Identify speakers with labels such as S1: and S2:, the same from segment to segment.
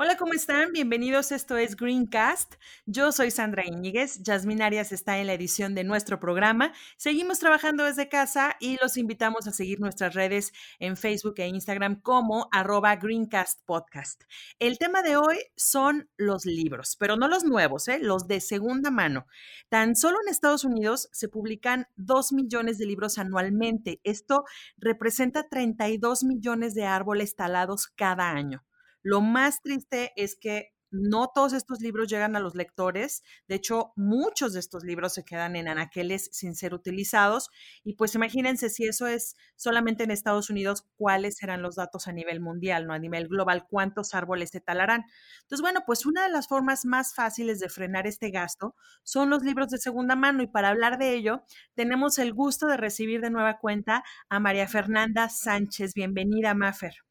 S1: Hola, ¿cómo están? Bienvenidos, esto es Greencast. Yo soy Sandra Íñiguez, Yasmin Arias está en la edición de nuestro programa. Seguimos trabajando desde casa y los invitamos a seguir nuestras redes en Facebook e Instagram como arroba Greencast Podcast. El tema de hoy son los libros, pero no los nuevos, ¿eh? los de segunda mano. Tan solo en Estados Unidos se publican 2 millones de libros anualmente. Esto representa 32 millones de árboles talados cada año. Lo más triste es que no todos estos libros llegan a los lectores. De hecho, muchos de estos libros se quedan en anaqueles sin ser utilizados. Y pues imagínense si eso es solamente en Estados Unidos, cuáles serán los datos a nivel mundial, ¿no? A nivel global, cuántos árboles se talarán. Entonces, bueno, pues una de las formas más fáciles de frenar este gasto son los libros de segunda mano. Y para hablar de ello, tenemos el gusto de recibir de nueva cuenta a María Fernanda Sánchez. Bienvenida, Mafer.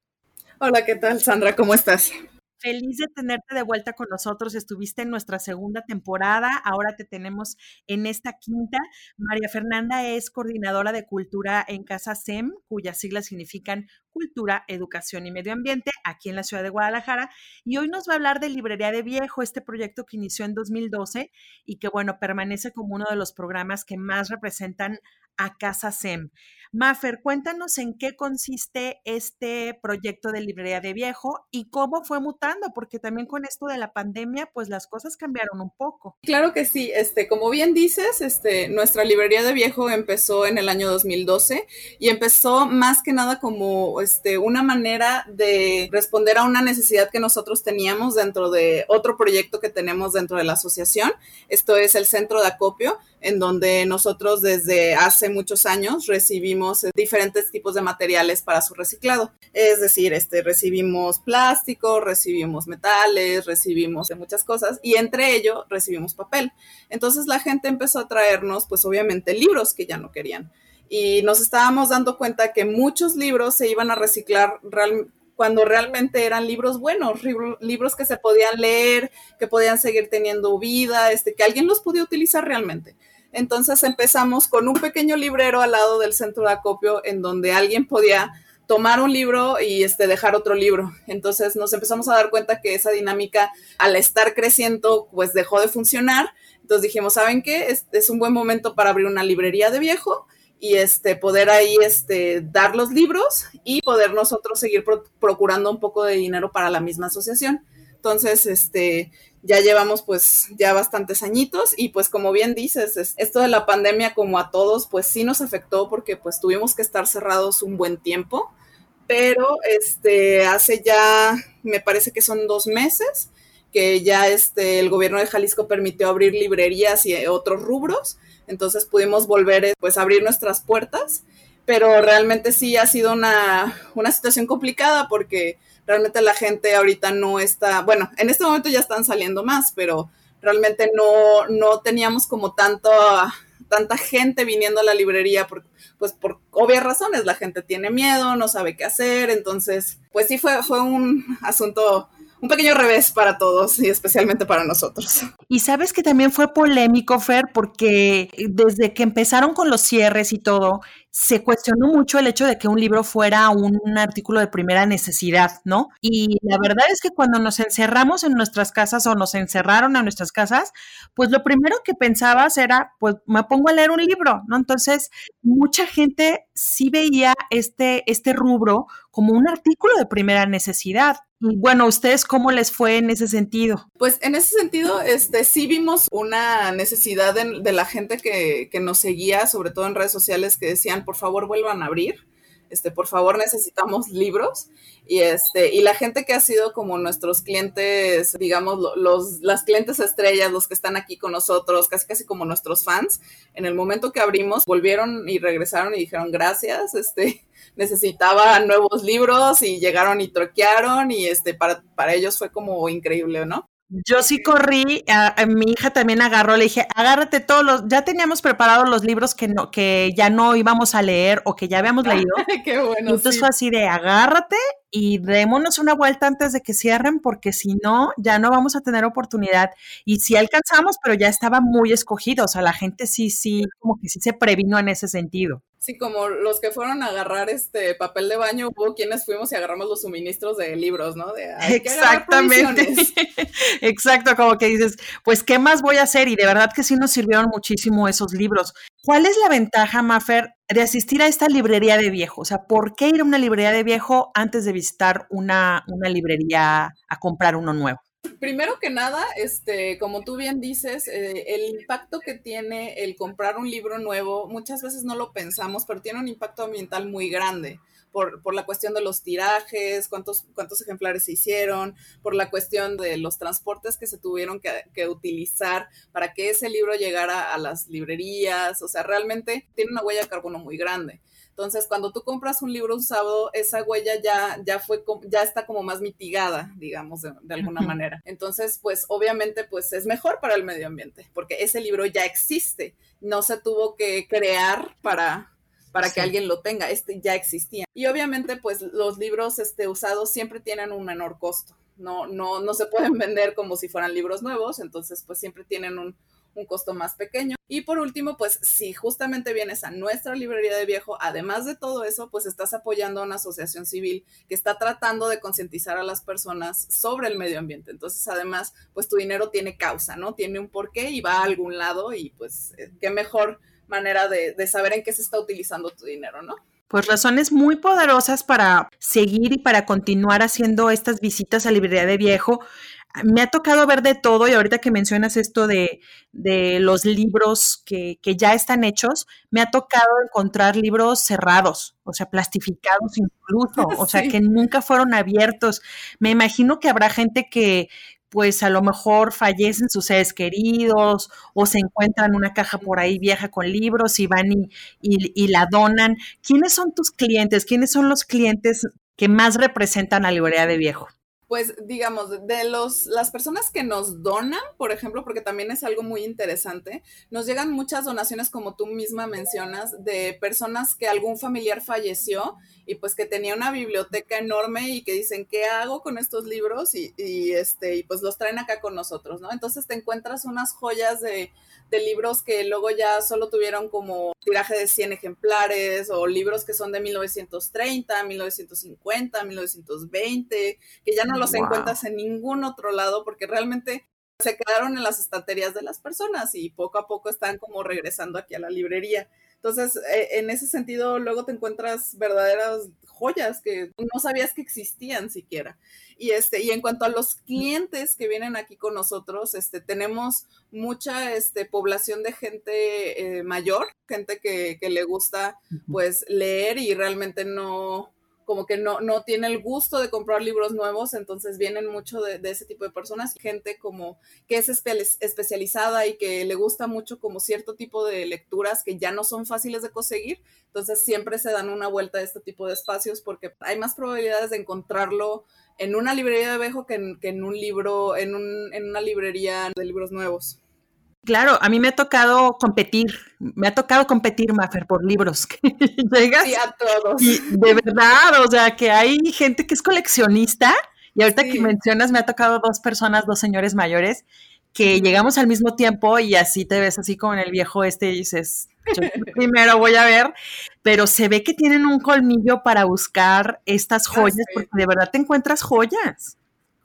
S2: Hola, ¿qué tal, Sandra? ¿Cómo estás?
S1: Feliz de tenerte de vuelta con nosotros. Estuviste en nuestra segunda temporada, ahora te tenemos en esta quinta. María Fernanda es coordinadora de cultura en Casa SEM, cuyas siglas significan Cultura, Educación y Medio Ambiente, aquí en la ciudad de Guadalajara. Y hoy nos va a hablar de Librería de Viejo, este proyecto que inició en 2012 y que, bueno, permanece como uno de los programas que más representan a Casa SEM. Mafer, cuéntanos en qué consiste este proyecto de librería de viejo y cómo fue mutando, porque también con esto de la pandemia, pues las cosas cambiaron un poco.
S2: Claro que sí, este, como bien dices, este, nuestra librería de viejo empezó en el año 2012 y empezó más que nada como este, una manera de responder a una necesidad que nosotros teníamos dentro de otro proyecto que tenemos dentro de la asociación. Esto es el centro de acopio en donde nosotros desde hace muchos años recibimos diferentes tipos de materiales para su reciclado. Es decir, este, recibimos plástico, recibimos metales, recibimos muchas cosas y entre ello recibimos papel. Entonces la gente empezó a traernos, pues obviamente, libros que ya no querían. Y nos estábamos dando cuenta que muchos libros se iban a reciclar cuando realmente eran libros buenos, libros que se podían leer, que podían seguir teniendo vida, este, que alguien los podía utilizar realmente. Entonces empezamos con un pequeño librero al lado del centro de acopio en donde alguien podía tomar un libro y este, dejar otro libro. Entonces nos empezamos a dar cuenta que esa dinámica, al estar creciendo, pues dejó de funcionar. Entonces dijimos, ¿saben qué? Es, es un buen momento para abrir una librería de viejo y este, poder ahí este, dar los libros y poder nosotros seguir procurando un poco de dinero para la misma asociación. Entonces, este, ya llevamos pues ya bastantes añitos y pues como bien dices, esto de la pandemia como a todos pues sí nos afectó porque pues tuvimos que estar cerrados un buen tiempo, pero este, hace ya, me parece que son dos meses que ya este, el gobierno de Jalisco permitió abrir librerías y otros rubros entonces pudimos volver eh, pues a abrir nuestras puertas, pero realmente sí ha sido una, una situación complicada porque realmente la gente ahorita no está, bueno, en este momento ya están saliendo más, pero realmente no, no teníamos como tanto, tanta gente viniendo a la librería, por, pues por obvias razones, la gente tiene miedo, no sabe qué hacer, entonces, pues sí fue, fue un asunto un pequeño revés para todos y especialmente para nosotros.
S1: Y sabes que también fue polémico, Fer, porque desde que empezaron con los cierres y todo, se cuestionó mucho el hecho de que un libro fuera un artículo de primera necesidad, ¿no? Y la verdad es que cuando nos encerramos en nuestras casas o nos encerraron a nuestras casas, pues lo primero que pensabas era, pues me pongo a leer un libro, ¿no? Entonces, mucha gente sí veía este, este rubro como un artículo de primera necesidad. Bueno, ¿ustedes cómo les fue en ese sentido?
S2: Pues en ese sentido, este, sí vimos una necesidad de, de la gente que, que, nos seguía, sobre todo en redes sociales, que decían, por favor, vuelvan a abrir. Este, por favor necesitamos libros y este, y la gente que ha sido como nuestros clientes, digamos, los, las clientes estrellas, los que están aquí con nosotros, casi casi como nuestros fans, en el momento que abrimos, volvieron y regresaron y dijeron gracias, este, necesitaba nuevos libros y llegaron y troquearon y este, para, para ellos fue como increíble, ¿no?
S1: Yo sí corrí, a, mi hija también agarró, le dije, agárrate todos los, ya teníamos preparados los libros que no, que ya no íbamos a leer o que ya habíamos leído.
S2: Qué bueno.
S1: entonces fue así de agárrate y démonos una vuelta antes de que cierren, porque si no, ya no vamos a tener oportunidad. Y sí alcanzamos, pero ya estaba muy escogido, o sea, la gente sí, sí, como que sí se previno en ese sentido.
S2: Sí, como los que fueron a agarrar este papel de baño, hubo quienes fuimos y agarramos los suministros de libros, ¿no? De,
S1: Exactamente. Exacto, como que dices, pues, ¿qué más voy a hacer? Y de verdad que sí nos sirvieron muchísimo esos libros. ¿Cuál es la ventaja, Maffer, de asistir a esta librería de viejo? O sea, ¿por qué ir a una librería de viejo antes de visitar una, una librería a comprar uno nuevo?
S2: Primero que nada, este, como tú bien dices, eh, el impacto que tiene el comprar un libro nuevo, muchas veces no lo pensamos, pero tiene un impacto ambiental muy grande. Por, por, la cuestión de los tirajes, cuántos, cuántos ejemplares se hicieron, por la cuestión de los transportes que se tuvieron que, que, utilizar para que ese libro llegara a las librerías. O sea, realmente tiene una huella de carbono muy grande. Entonces, cuando tú compras un libro usado, esa huella ya, ya fue, ya está como más mitigada, digamos, de, alguna manera. Entonces, pues obviamente, pues es mejor para el medio ambiente, porque ese libro ya existe, no se tuvo que crear para, para que alguien lo tenga, este ya existía. Y obviamente, pues los libros este, usados siempre tienen un menor costo. No, no, no se pueden vender como si fueran libros nuevos, entonces pues siempre tienen un, un costo más pequeño. Y por último, pues si justamente vienes a nuestra librería de viejo, además de todo eso, pues estás apoyando a una asociación civil que está tratando de concientizar a las personas sobre el medio ambiente. Entonces, además, pues tu dinero tiene causa, ¿no? Tiene un porqué y va a algún lado y pues eh, qué mejor manera de, de saber en qué se está utilizando tu dinero, ¿no?
S1: Pues razones muy poderosas para seguir y para continuar haciendo estas visitas a librería de viejo me ha tocado ver de todo y ahorita que mencionas esto de, los libros que, ya están hechos, me ha tocado encontrar libros cerrados, o sea, plastificados incluso, o sea, que nunca fueron abiertos. Me imagino que habrá gente que pues a lo mejor fallecen sus seres queridos o se encuentran una caja por ahí vieja con libros y van y, y la donan. ¿Quiénes son tus clientes? ¿Quiénes son los clientes que más representan a Librería de Viejo?
S2: Pues digamos, de los, las personas que nos donan, por ejemplo, porque también es algo muy interesante, nos llegan muchas donaciones, como tú misma mencionas, de personas que algún familiar falleció y pues que tenía una biblioteca enorme y que dicen, ¿qué hago con estos libros? Y, y este, y pues los traen acá con nosotros, ¿no? Entonces te encuentras unas joyas de de libros que luego ya solo tuvieron como tiraje de 100 ejemplares o libros que son de 1930, 1950, 1920, que ya no los encuentras en ningún otro lado porque realmente se quedaron en las estanterías de las personas y poco a poco están como regresando aquí a la librería. Entonces, eh, en ese sentido, luego te encuentras verdaderas joyas que no sabías que existían siquiera. Y este, y en cuanto a los clientes que vienen aquí con nosotros, este, tenemos mucha este, población de gente eh, mayor, gente que, que le gusta pues leer y realmente no, como que no, no tiene el gusto de comprar libros nuevos, entonces vienen mucho de, ese tipo de personas, gente como que es especializada y que le gusta mucho como cierto tipo de lecturas que ya no son fáciles de conseguir, entonces siempre se dan una vuelta a este tipo de espacios porque hay más probabilidades de encontrarlo en una librería de viejo que en, que en un libro, en, un, en una librería de libros nuevos.
S1: Claro, a mí me ha tocado competir, me ha tocado competir, Maffer, por libros que llegas.
S2: Sí, a todos.
S1: Y de verdad, o sea, que hay gente que es coleccionista, y ahorita que mencionas, me ha tocado dos personas, dos señores mayores, que llegamos al mismo tiempo y así te ves así como en el viejo este y dices, yo primero voy a ver, pero se ve que tienen un colmillo para buscar estas joyas, porque de verdad te encuentras joyas.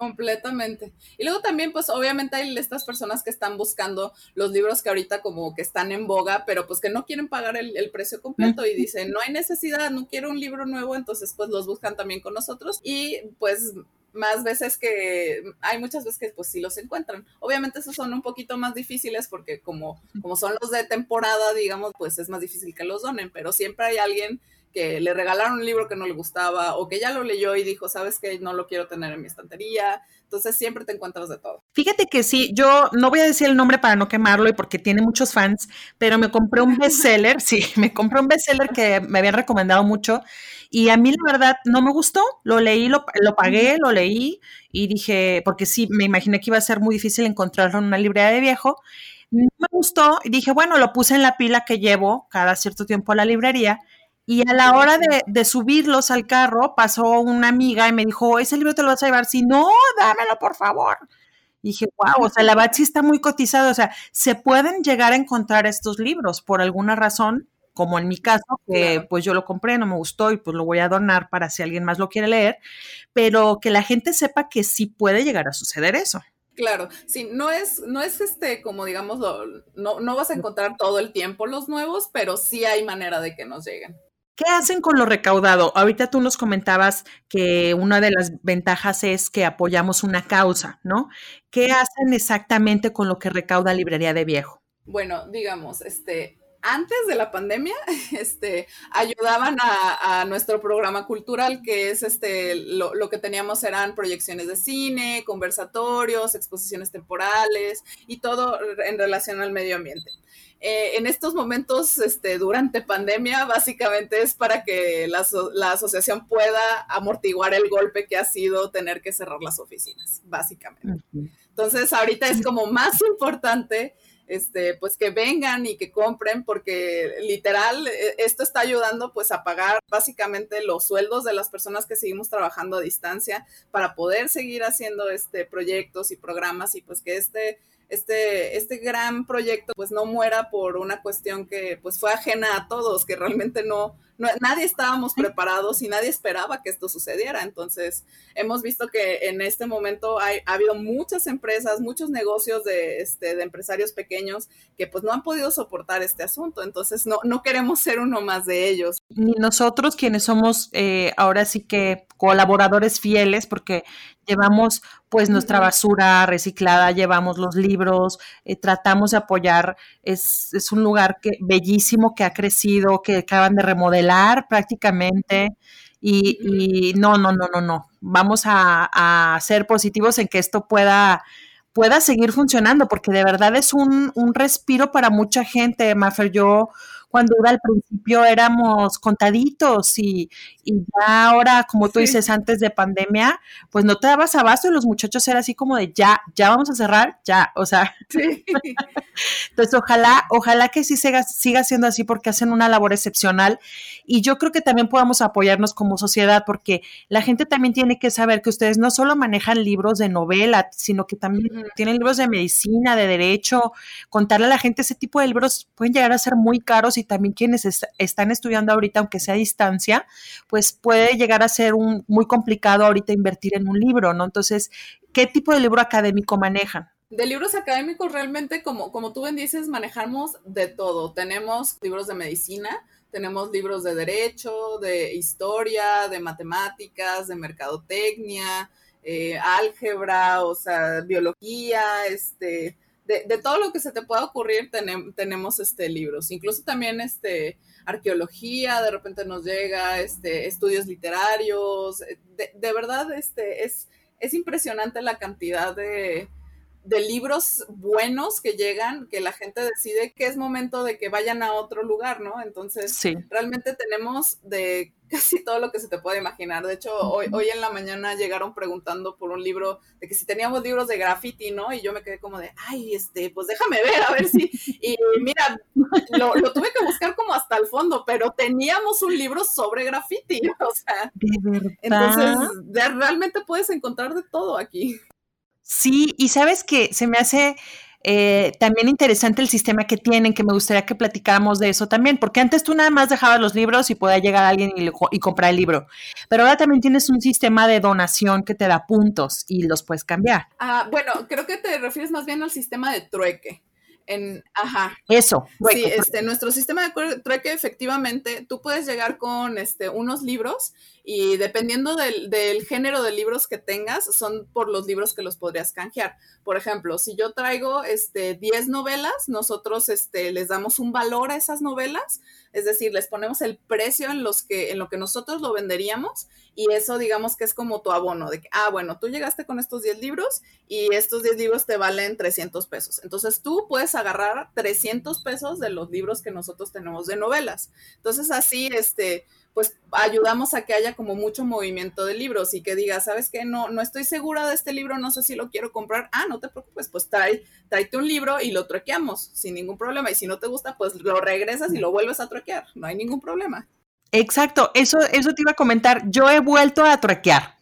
S2: Completamente. Y luego también, pues obviamente hay estas personas que están buscando los libros que ahorita como que están en boga, pero pues que no quieren pagar el, precio completo y dicen, no hay necesidad, no quiero un libro nuevo, entonces pues los buscan también con nosotros y pues más veces que hay muchas veces que pues sí los encuentran. Obviamente esos son un poquito más difíciles porque como, como son los de temporada, digamos, pues es más difícil que los donen, pero siempre hay alguien que le regalaron un libro que no le gustaba o que ya lo leyó y dijo, sabes que no lo quiero tener en mi estantería. Entonces siempre te encuentras de todo.
S1: Fíjate que sí, yo no voy a decir el nombre para no quemarlo y porque tiene muchos fans, pero me compré un bestseller, sí, me compré un bestseller que me habían recomendado mucho y a mí la verdad no me gustó, lo leí, lo, lo pagué, lo leí y dije, porque sí, me imaginé que iba a ser muy difícil encontrarlo en una librería de viejo. No me gustó y dije, bueno, lo puse en la pila que llevo cada cierto tiempo a la librería y a la hora de, subirlos al carro, pasó una amiga y me dijo, ese libro te lo vas a llevar. Si no, dámelo, por favor. Y dije, wow, o sea, la sí está muy cotizado. O sea, se pueden llegar a encontrar estos libros por alguna razón, como en mi caso, que pues yo lo compré, no me gustó y pues lo voy a donar para si alguien más lo quiere leer, pero que la gente sepa que sí puede llegar a suceder eso.
S2: Claro, sí, no es, no es este, como digamos, no, no vas a encontrar todo el tiempo los nuevos, pero sí hay manera de que nos lleguen.
S1: ¿Qué hacen con lo recaudado? Ahorita tú nos comentabas que una de las ventajas es que apoyamos una causa, ¿no? ¿Qué hacen exactamente con lo que recauda Librería de Viejo?
S2: Bueno, digamos, este, antes de la pandemia, este, ayudaban a, nuestro programa cultural, que es este, lo, lo, que teníamos eran proyecciones de cine, conversatorios, exposiciones temporales y todo en relación al medio ambiente. Eh, en estos momentos, este, durante pandemia, básicamente es para que la, la, asociación pueda amortiguar el golpe que ha sido tener que cerrar las oficinas, básicamente. Entonces, ahorita es como más importante este, pues que vengan y que compren, porque literal, e, esto está ayudando pues a pagar básicamente los sueldos de las personas que seguimos trabajando a distancia para poder seguir haciendo este proyectos y programas y pues que este este, este gran proyecto pues no muera por una cuestión que pues fue ajena a todos, que realmente no, nadie estábamos preparados y nadie esperaba que esto sucediera. Entonces, hemos visto que en este momento hay, ha habido muchas empresas, muchos negocios de, este, de empresarios pequeños que pues no han podido soportar este asunto. Entonces, no, no queremos ser uno más de ellos.
S1: Ni nosotros quienes somos eh, ahora sí que colaboradores fieles, porque llevamos pues nuestra basura reciclada, llevamos los libros, eh, tratamos de apoyar, es, es, un lugar que, bellísimo que ha crecido, que acaban de remodelar prácticamente. Y, y no, no, no, no, no. Vamos a, a, ser positivos en que esto pueda, pueda seguir funcionando, porque de verdad es un, un respiro para mucha gente. Maffer, yo cuando iba al principio éramos contaditos y, ya ahora, como tú dices, antes de pandemia, pues no te dabas abasto y los muchachos eran así como de ya, ya vamos a cerrar, ya, o sea. Entonces, ojalá, ojalá que sí siga, siga siendo así porque hacen una labor excepcional y yo creo que también podamos apoyarnos como sociedad porque la gente también tiene que saber que ustedes no solo manejan libros de novela, sino que también tienen libros de medicina, de derecho, contarle a la gente ese tipo de libros pueden llegar a ser muy caros y y también quienes están estudiando ahorita, aunque sea a distancia, pues puede llegar a ser un, muy complicado ahorita invertir en un libro, ¿no? Entonces, ¿qué tipo de libro académico manejan?
S2: De libros académicos realmente, como, como tú bien dices, manejamos de todo. Tenemos libros de medicina, tenemos libros de derecho, de historia, de matemáticas, de mercadotecnia, eh, álgebra, o sea, biología, este, de, todo lo que se te pueda ocurrir tenemos este libros, incluso también este arqueología, de repente nos llega este estudios literarios, eh, de, verdad este es, es impresionante la cantidad de, de libros buenos que llegan, que la gente decide que es momento de que vayan a otro lugar, ¿no? Entonces, realmente tenemos de casi todo lo que se te puede imaginar. De hecho, hoy, hoy en la mañana llegaron preguntando por un libro de que si teníamos libros de graffiti, ¿no? Y yo me quedé como de, ay, este, pues déjame ver, a ver si. Y mira, lo, tuve que buscar como hasta el fondo, pero teníamos un libro sobre graffiti, o sea. Entonces, realmente puedes encontrar de todo aquí.
S1: Sí, y sabes que se me hace eh, también interesante el sistema que tienen, que me gustaría que platicáramos de eso también, porque antes tú nada más dejabas los libros y podía llegar alguien y, y, comprar el libro, pero ahora también tienes un sistema de donación que te da puntos y los puedes cambiar.
S2: Ah, bueno, creo que te refieres más bien al sistema de trueque. En, ajá.
S1: Eso.
S2: Sí, este, nuestro sistema de trueque, efectivamente, tú puedes llegar con este, unos libros y dependiendo del, del, género de libros que tengas, son por los libros que los podrías canjear. Por ejemplo, si yo traigo este, 10 novelas, nosotros este, les damos un valor a esas novelas es decir, les ponemos el precio en, los que, en lo que nosotros lo venderíamos y eso digamos que es como tu abono de que, ah, bueno, tú llegaste con estos 10 libros y estos 10 libros te valen 300 pesos. Entonces tú puedes agarrar 300 pesos de los libros que nosotros tenemos de novelas. Entonces así, este, pues ayudamos a que haya como mucho movimiento de libros y que digas, ¿sabes qué? No, no estoy segura de este libro, no sé si lo quiero comprar. Ah, no te preocupes, pues trae, tráete un libro y lo troqueamos sin ningún problema. Y si no te gusta, pues lo regresas y lo vuelves a troquear. No hay ningún problema.
S1: Exacto, eso, eso te iba a comentar. Yo he vuelto a troquear.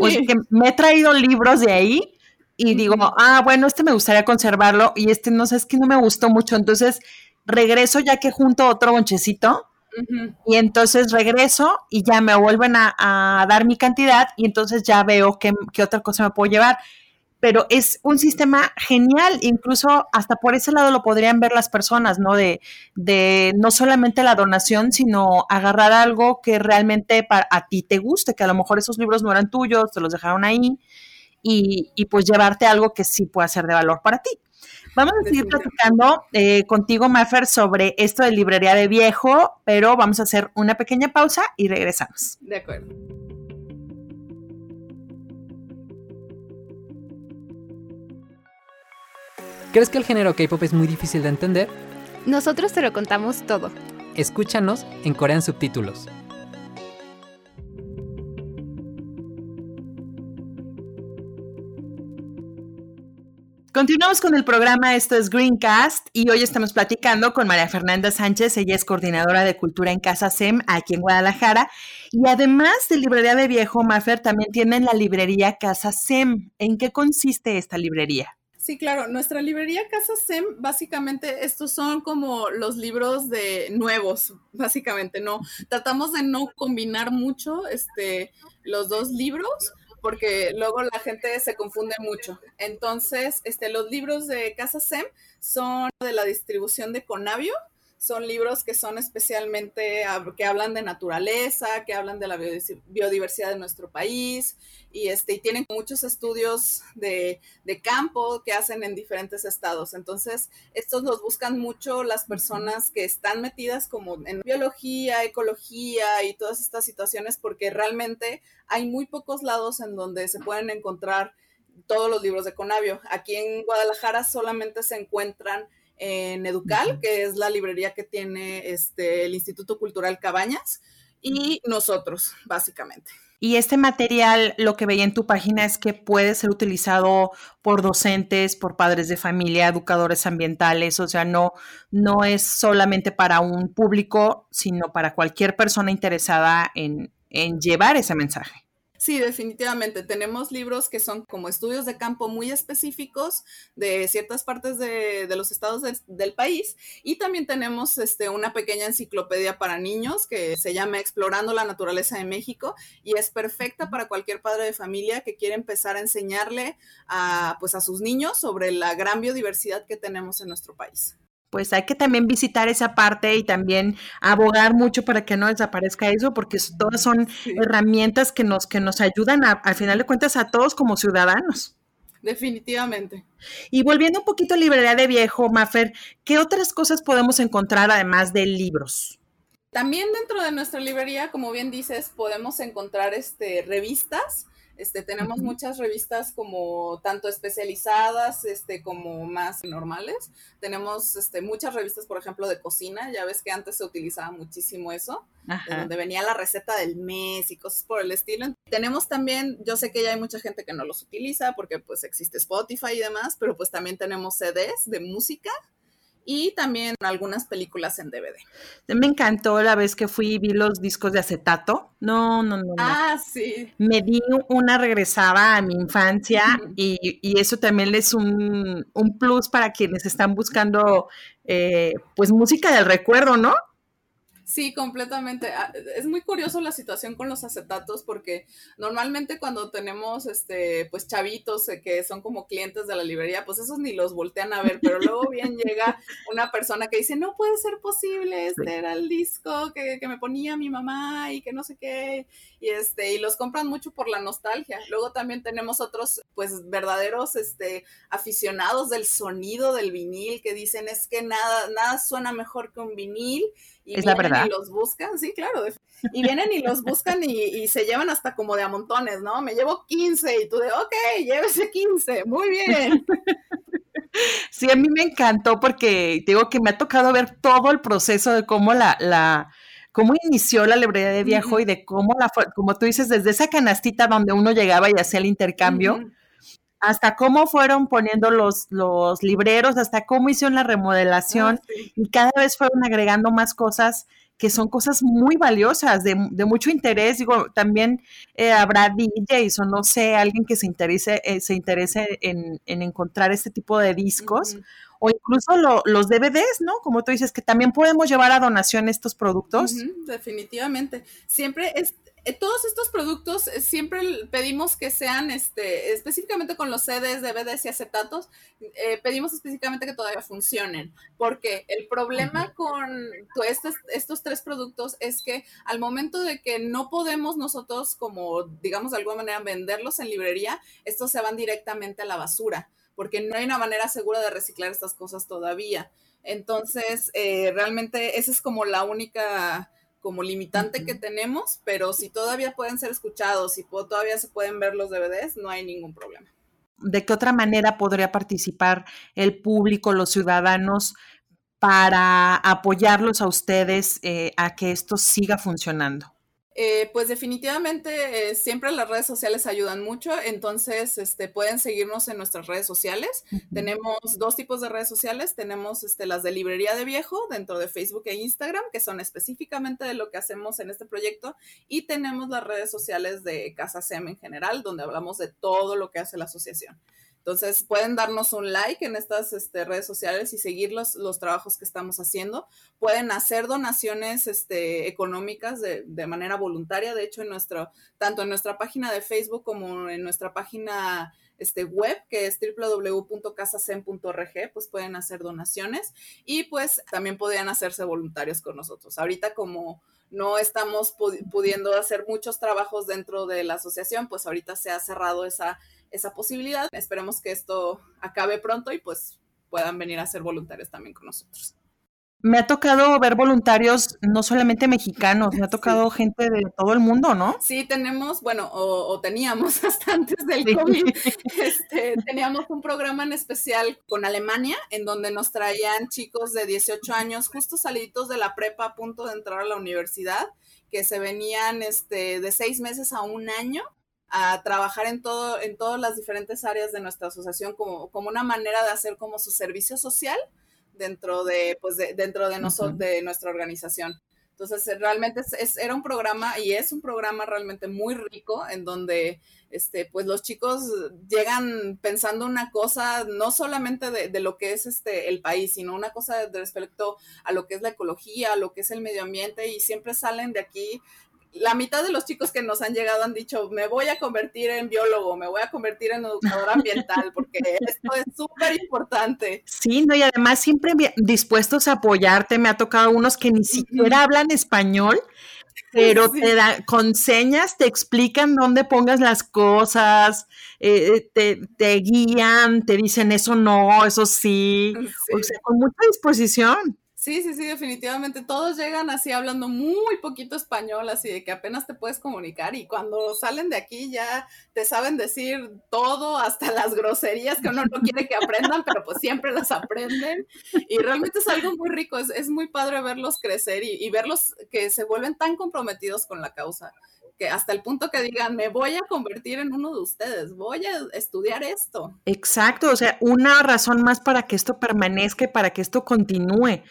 S1: O sea que me he traído libros de ahí y digo, ah, bueno, este me gustaría conservarlo y este no sé, es que no me gustó mucho. Entonces regreso ya que junto otro bonchecito y entonces regreso y ya me vuelven a, dar mi cantidad y entonces ya veo qué, otra cosa me puedo llevar. Pero es un sistema genial, incluso hasta por ese lado lo podrían ver las personas, ¿no? De, de no solamente la donación, sino agarrar algo que realmente para, a ti te guste, que a lo mejor esos libros no eran tuyos, te los dejaron ahí, y, y pues llevarte algo que sí pueda ser de valor para ti. Vamos a seguir platicando eh, contigo, Maffer, sobre esto de librería de viejo, pero vamos a hacer una pequeña pausa y regresamos.
S2: De acuerdo.
S3: ¿Crees que el género K-pop es muy difícil de entender?
S4: Nosotros te lo contamos todo.
S3: Escúchanos en Corean Subtítulos.
S1: Continuamos con el programa, esto es Greencast y hoy estamos platicando con María Fernanda Sánchez, ella es coordinadora de cultura en Casa SEM aquí en Guadalajara y además de librería de viejo, Mafer también tienen la librería Casa SEM. ¿En qué consiste esta librería?
S2: Sí, claro, nuestra librería Casa SEM, básicamente estos son como los libros de nuevos, básicamente, ¿no? Tratamos de no combinar mucho este, los dos libros, porque luego la gente se confunde mucho. Entonces, este, los libros de Casa SEM son de la distribución de Conavio, son libros que son especialmente, que hablan de naturaleza, que hablan de la biodiversidad de nuestro país y, este, y tienen muchos estudios de, de, campo que hacen en diferentes estados. Entonces, estos los buscan mucho las personas que están metidas como en biología, ecología y todas estas situaciones porque realmente hay muy pocos lados en donde se pueden encontrar todos los libros de Conavio. Aquí en Guadalajara solamente se encuentran en Educal, que es la librería que tiene este, el Instituto Cultural Cabañas, y nosotros, básicamente.
S1: Y este material, lo que veía en tu página es que puede ser utilizado por docentes, por padres de familia, educadores ambientales, o sea, no, no es solamente para un público, sino para cualquier persona interesada en, en llevar ese mensaje.
S2: Sí, definitivamente. Tenemos libros que son como estudios de campo muy específicos de ciertas partes de, los estados del país y también tenemos este, una pequeña enciclopedia para niños que se llama Explorando la Naturaleza de México y es perfecta para cualquier padre de familia que quiere empezar a enseñarle a, pues, a sus niños sobre la gran biodiversidad que tenemos en nuestro país
S1: pues hay que también visitar esa parte y también abogar mucho para que no desaparezca eso, porque todas son herramientas que nos, que nos ayudan a, al final de cuentas a todos como ciudadanos.
S2: Definitivamente.
S1: Y volviendo un poquito a librería de viejo, Mafer, ¿qué otras cosas podemos encontrar además de libros?
S2: También dentro de nuestra librería, como bien dices, podemos encontrar este, revistas este, tenemos muchas revistas como tanto especializadas este, como más normales. Tenemos este, muchas revistas, por ejemplo, de cocina. Ya ves que antes se utilizaba muchísimo eso, donde venía la receta del mes y cosas por el estilo. Tenemos también, yo sé que ya hay mucha gente que no los utiliza porque pues existe Spotify y demás, pero pues también tenemos CDs de música y también algunas películas en DVD.
S1: Me encantó la vez que fui y vi los discos de acetato. No, no, no.
S2: Ah, sí.
S1: Me di una regresada a mi infancia y, y, eso también es un, un, plus para quienes están buscando eh, pues música del recuerdo, ¿no?
S2: Sí, completamente. Ah, es muy curioso la situación con los acetatos porque normalmente cuando tenemos este pues chavitos eh, que son como clientes de la librería, pues esos ni los voltean a ver, pero luego bien llega una persona que dice, "No puede ser posible, este era el disco que, que me ponía mi mamá y que no sé qué." Y este y los compran mucho por la nostalgia. Luego también tenemos otros pues verdaderos este aficionados del sonido del vinil que dicen, "Es que nada nada suena mejor que un vinil." Y
S1: es la verdad.
S2: Y los buscan, sí, claro. Y vienen y los buscan y, se llevan hasta como de a montones, ¿no? Me llevo 15 y tú de, ok, llévese 15, muy bien.
S1: Sí, a mí me encantó porque digo que me ha tocado ver todo el proceso de cómo la, la cómo inició la librería de viejo y de cómo la como tú dices, desde esa canastita donde uno llegaba y hacía el intercambio, hasta cómo fueron poniendo los, los libreros, hasta cómo hicieron la remodelación ah, y cada vez fueron agregando más cosas que son cosas muy valiosas, de, mucho interés. Digo, también eh, habrá DJs o no sé, alguien que se interese, eh, se interese en, encontrar este tipo de discos. O incluso los DVDs, ¿no? Como tú dices, que también podemos llevar a donación estos productos.
S2: definitivamente. Siempre es, todos estos productos eh, siempre pedimos que sean, este, específicamente con los CDs, DVDs y acetatos, eh, pedimos específicamente que todavía funcionen, porque el problema con estos, estos tres productos es que al momento de que no podemos nosotros, como digamos de alguna manera, venderlos en librería, estos se van directamente a la basura, porque no hay una manera segura de reciclar estas cosas todavía. Entonces, realmente esa es como la única como limitante que tenemos, pero si todavía pueden ser escuchados, y todavía se pueden ver los DVDs, no hay ningún problema.
S1: ¿De qué otra manera podría participar el público, los ciudadanos, para apoyarlos a ustedes eh, a que esto siga funcionando?
S2: Eh, pues definitivamente eh, siempre las redes sociales ayudan mucho, entonces este, pueden seguirnos en nuestras redes sociales. Tenemos dos tipos de redes sociales, tenemos este, las de Librería de Viejo dentro de Facebook e Instagram, que son específicamente de lo que hacemos en este proyecto, y tenemos las redes sociales de Casa SEM en general, donde hablamos de todo lo que hace la asociación. Entonces, pueden darnos un like en estas este, redes sociales y seguir los, trabajos que estamos haciendo. Pueden hacer donaciones este, económicas de, de, manera voluntaria. De hecho, en nuestro, tanto en nuestra página de Facebook como en nuestra página este, web, que es www.casacen.org, pues pueden hacer donaciones y pues también podrían hacerse voluntarios con nosotros. Ahorita como no estamos pudiendo hacer muchos trabajos dentro de la asociación, pues ahorita se ha cerrado esa esa posibilidad. Esperemos que esto acabe pronto y pues puedan venir a ser voluntarios también con nosotros.
S1: Me ha tocado ver voluntarios no solamente mexicanos, me ha tocado gente de todo el mundo, ¿no?
S2: Sí, tenemos, bueno, o, teníamos hasta antes del COVID, este, teníamos un programa en especial con Alemania, en donde nos traían chicos de 18 años, justo saliditos de la prepa a punto de entrar a la universidad, que se venían este, de seis meses a un año a trabajar en todo, en todas las diferentes áreas de nuestra asociación como, como una manera de hacer como su servicio social dentro de, pues dentro de, nosotros, de nuestra organización. Entonces, eh, realmente es, era un programa y es un programa realmente muy rico en donde, este, pues los chicos llegan pensando una cosa no solamente de, de, lo que es este, el país, sino una cosa respecto a lo que es la ecología, a lo que es el medio ambiente y siempre salen de aquí la mitad de los chicos que nos han llegado han dicho, me voy a convertir en biólogo, me voy a convertir en educador ambiental, porque esto es súper importante.
S1: Sí, no, y además siempre dispuestos a apoyarte. Me ha tocado unos que ni siquiera hablan español, pero te da, con señas te explican dónde pongas las cosas, eh, te, te, guían, te dicen eso no, eso sí, o sea, con mucha disposición.
S2: Sí, sí, sí, definitivamente. Todos llegan así hablando muy poquito español, así de que apenas te puedes comunicar y cuando salen de aquí ya te saben decir todo, hasta las groserías que uno no quiere que aprendan, pero pues siempre las aprenden. Y realmente es algo muy rico, es, muy padre verlos crecer y, y verlos que se vuelven tan comprometidos con la causa que hasta el punto que digan, me voy a convertir en uno de ustedes, voy a estudiar esto.
S1: Exacto, o sea, una razón más para que esto permanezca para que esto continúe.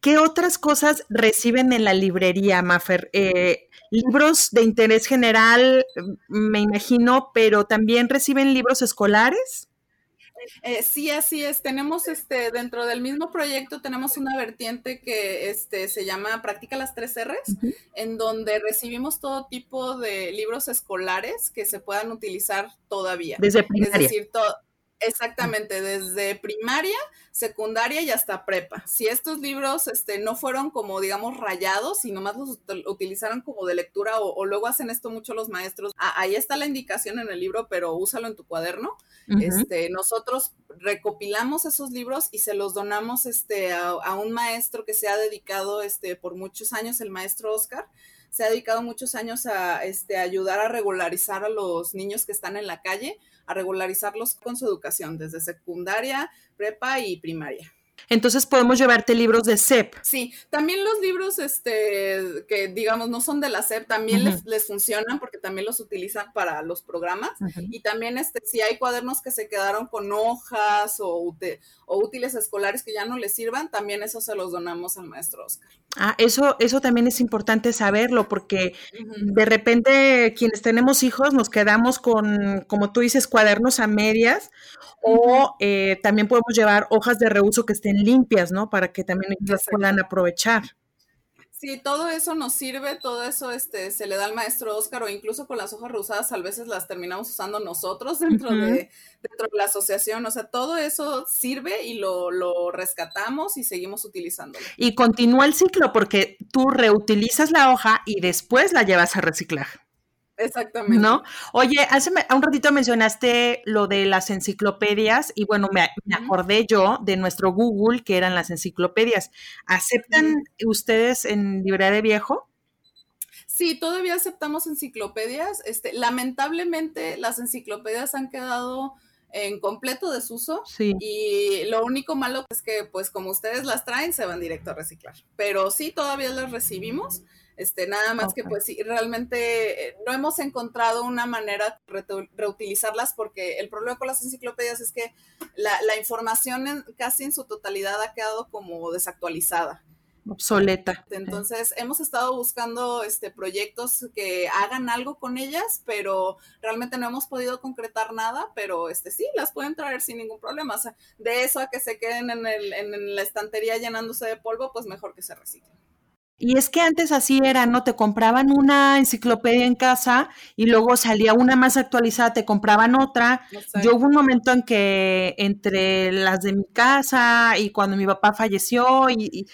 S1: ¿Qué otras cosas reciben en la librería, Maffer? Eh, libros de interés general, me imagino, pero también reciben libros escolares.
S2: Eh, sí, así es. Tenemos este, dentro del mismo proyecto, tenemos una vertiente que este, se llama Practica las tres R's, en donde recibimos todo tipo de libros escolares que se puedan utilizar todavía.
S1: Desde primaria.
S2: Es decir, todo Exactamente, desde primaria, secundaria y hasta prepa. Si estos libros este, no fueron como, digamos, rayados y nomás los utilizaron como de lectura o, luego hacen esto mucho los maestros, ahí está la indicación en el libro, pero úsalo en tu cuaderno. este, nosotros recopilamos esos libros y se los donamos este, a, a, un maestro que se ha dedicado este, por muchos años, el maestro Oscar se ha dedicado muchos años a este, ayudar a regularizar a los niños que están en la calle a regularizarlos con su educación desde secundaria, prepa y primaria.
S1: Entonces podemos llevarte libros de SEP.
S2: Sí, también los libros este, que digamos no son de la SEP también les, funcionan porque también los utilizan para los programas. Y también este, si hay cuadernos que se quedaron con hojas o, o útiles escolares que ya no les sirvan, también eso se los donamos al maestro Oscar.
S1: Ah, eso, eso también es importante saberlo porque de repente quienes tenemos hijos nos quedamos con, como tú dices, cuadernos a medias o eh, también podemos llevar hojas de reuso que estén limpias, ¿no? Para que también ellos puedan aprovechar.
S2: Sí, todo eso nos sirve, todo eso este, se le da al maestro Oscar o incluso con las hojas reusadas a veces las terminamos usando nosotros dentro, de, dentro de la asociación. O sea, todo eso sirve y lo, lo rescatamos y seguimos utilizándolo.
S1: Y continúa el ciclo porque tú reutilizas la hoja y después la llevas a reciclar.
S2: Exactamente.
S1: ¿No? Oye, hace un ratito mencionaste lo de las enciclopedias y bueno, me, acordé yo de nuestro Google que eran las enciclopedias. ¿Aceptan ustedes en librería de viejo?
S2: Sí, todavía aceptamos enciclopedias. Este, lamentablemente las enciclopedias han quedado en completo desuso
S1: sí.
S2: y lo único malo es que pues como ustedes las traen se van directo a reciclar. Pero sí, todavía las recibimos. Este, nada más que pues sí, realmente eh, no hemos encontrado una manera de reutilizarlas porque el problema con las enciclopedias es que la, información casi en su totalidad ha quedado como desactualizada.
S1: Obsoleta.
S2: Entonces, hemos estado buscando este, proyectos que hagan algo con ellas, pero realmente no hemos podido concretar nada, pero este, sí, las pueden traer sin ningún problema. O sea, de eso a que se queden en, el, en la estantería llenándose de polvo, pues mejor que se reciclen.
S1: Y es que antes así era, ¿no? Te compraban una enciclopedia en casa y luego salía una más actualizada, te compraban otra. Yo hubo un momento en que entre las de mi casa y cuando mi papá falleció y,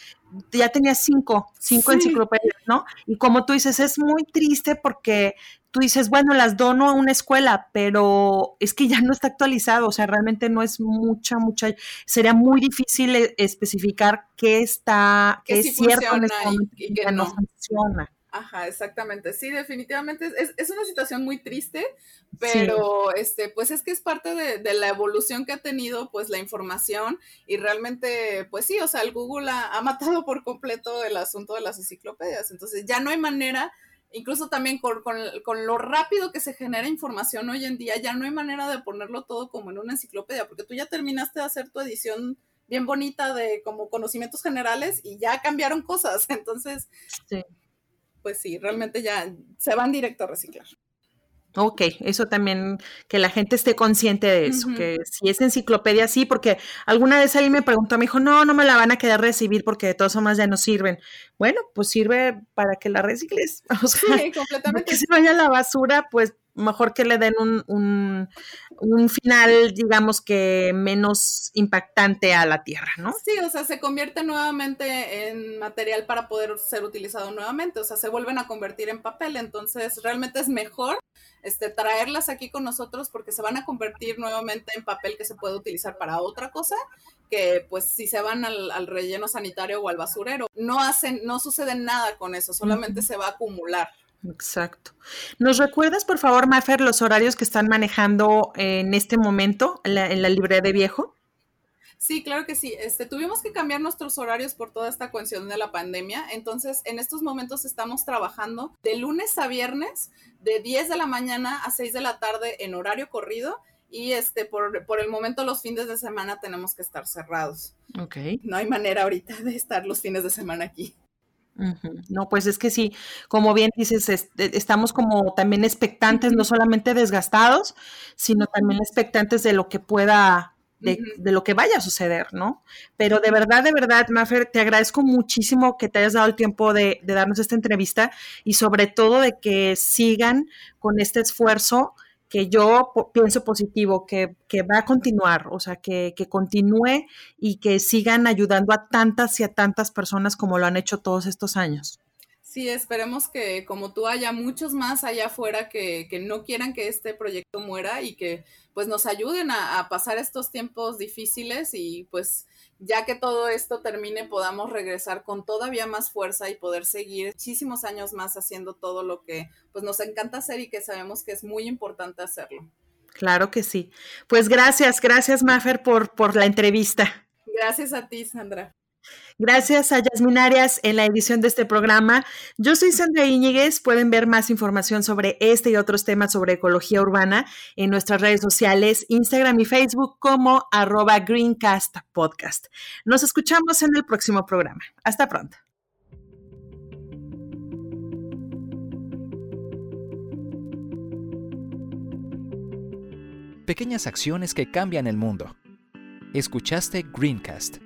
S1: ya tenía cinco, cinco enciclopedias, ¿no? Y como tú dices, es muy triste porque tú dices, bueno, las dono a una escuela, pero es que ya no está actualizado, o sea, realmente no es mucha, mucha, sería muy difícil e, especificar qué está, qué es cierto en este
S2: y, que no. funciona. Ajá, exactamente. Sí, definitivamente es, una situación muy triste, pero este, pues es que es parte de, la evolución que ha tenido pues la información y realmente, pues sí, o sea, el Google ha, ha matado por completo el asunto de las enciclopedias. Entonces ya no hay manera incluso también con, con, lo rápido que se genera información hoy en día, ya no hay manera de ponerlo todo como en una enciclopedia, porque tú ya terminaste de hacer tu edición bien bonita de como conocimientos generales y ya cambiaron cosas. Entonces, pues sí, realmente ya se van directo a reciclar.
S1: Ok, eso también, que la gente esté consciente de eso, que si es enciclopedia, sí, porque alguna vez alguien me preguntó, me dijo, no, no me la van a quedar recibir porque de todas formas ya no sirven. Bueno, pues sirve para que la recicles. O sea, sí, completamente. Que se vaya a la basura, pues mejor que le den un, un, un, final, digamos que menos impactante a la tierra, ¿no?
S2: Sí, o sea, se convierte nuevamente en material para poder ser utilizado nuevamente, o sea, se vuelven a convertir en papel, entonces realmente es mejor este, traerlas aquí con nosotros porque se van a convertir nuevamente en papel que se puede utilizar para otra cosa que pues si se van al, relleno sanitario o al basurero, no hacen, no sucede nada con eso, solamente se va a acumular.
S1: Exacto. ¿Nos recuerdas, por favor, Mafer, los horarios que están manejando en este momento en la, en la librería de viejo?
S2: Sí, claro que sí. Este, tuvimos que cambiar nuestros horarios por toda esta cuestión de la pandemia. Entonces, en estos momentos estamos trabajando de lunes a viernes, de 10 de la mañana a 6 de la tarde en horario corrido. Y este, por, por el momento, los fines de semana tenemos que estar cerrados.
S1: Ok.
S2: No hay manera ahorita de estar los fines de semana aquí.
S1: No, pues es que sí, como bien dices, e, estamos como también expectantes, no solamente desgastados, sino también expectantes de lo que pueda, de, lo que vaya a suceder, ¿no? Pero de verdad, de verdad, Mafer, te agradezco muchísimo que te hayas dado el tiempo de, de darnos esta entrevista y sobre todo de que sigan con este esfuerzo que yo pienso positivo, que, va a continuar, o sea, que, que, continúe y que sigan ayudando a tantas y a tantas personas como lo han hecho todos estos años.
S2: Sí, esperemos que como tú haya muchos más allá afuera que, que no quieran que este proyecto muera y que pues nos ayuden a, a pasar estos tiempos difíciles y pues ya que todo esto termine podamos regresar con todavía más fuerza y poder seguir muchísimos años más haciendo todo lo que pues nos encanta hacer y que sabemos que es muy importante hacerlo.
S1: Claro que sí. Pues gracias, gracias Mafer por, por la entrevista.
S2: Gracias a ti, Sandra.
S1: Gracias a Yasmin Arias en la edición de este programa. Yo soy Sandra Íñiguez. Pueden ver más información sobre este y otros temas sobre ecología urbana en nuestras redes sociales, Instagram y Facebook como arroba Greencast Podcast. Nos escuchamos en el próximo programa. Hasta pronto.
S5: Pequeñas acciones que cambian el mundo. Escuchaste Greencast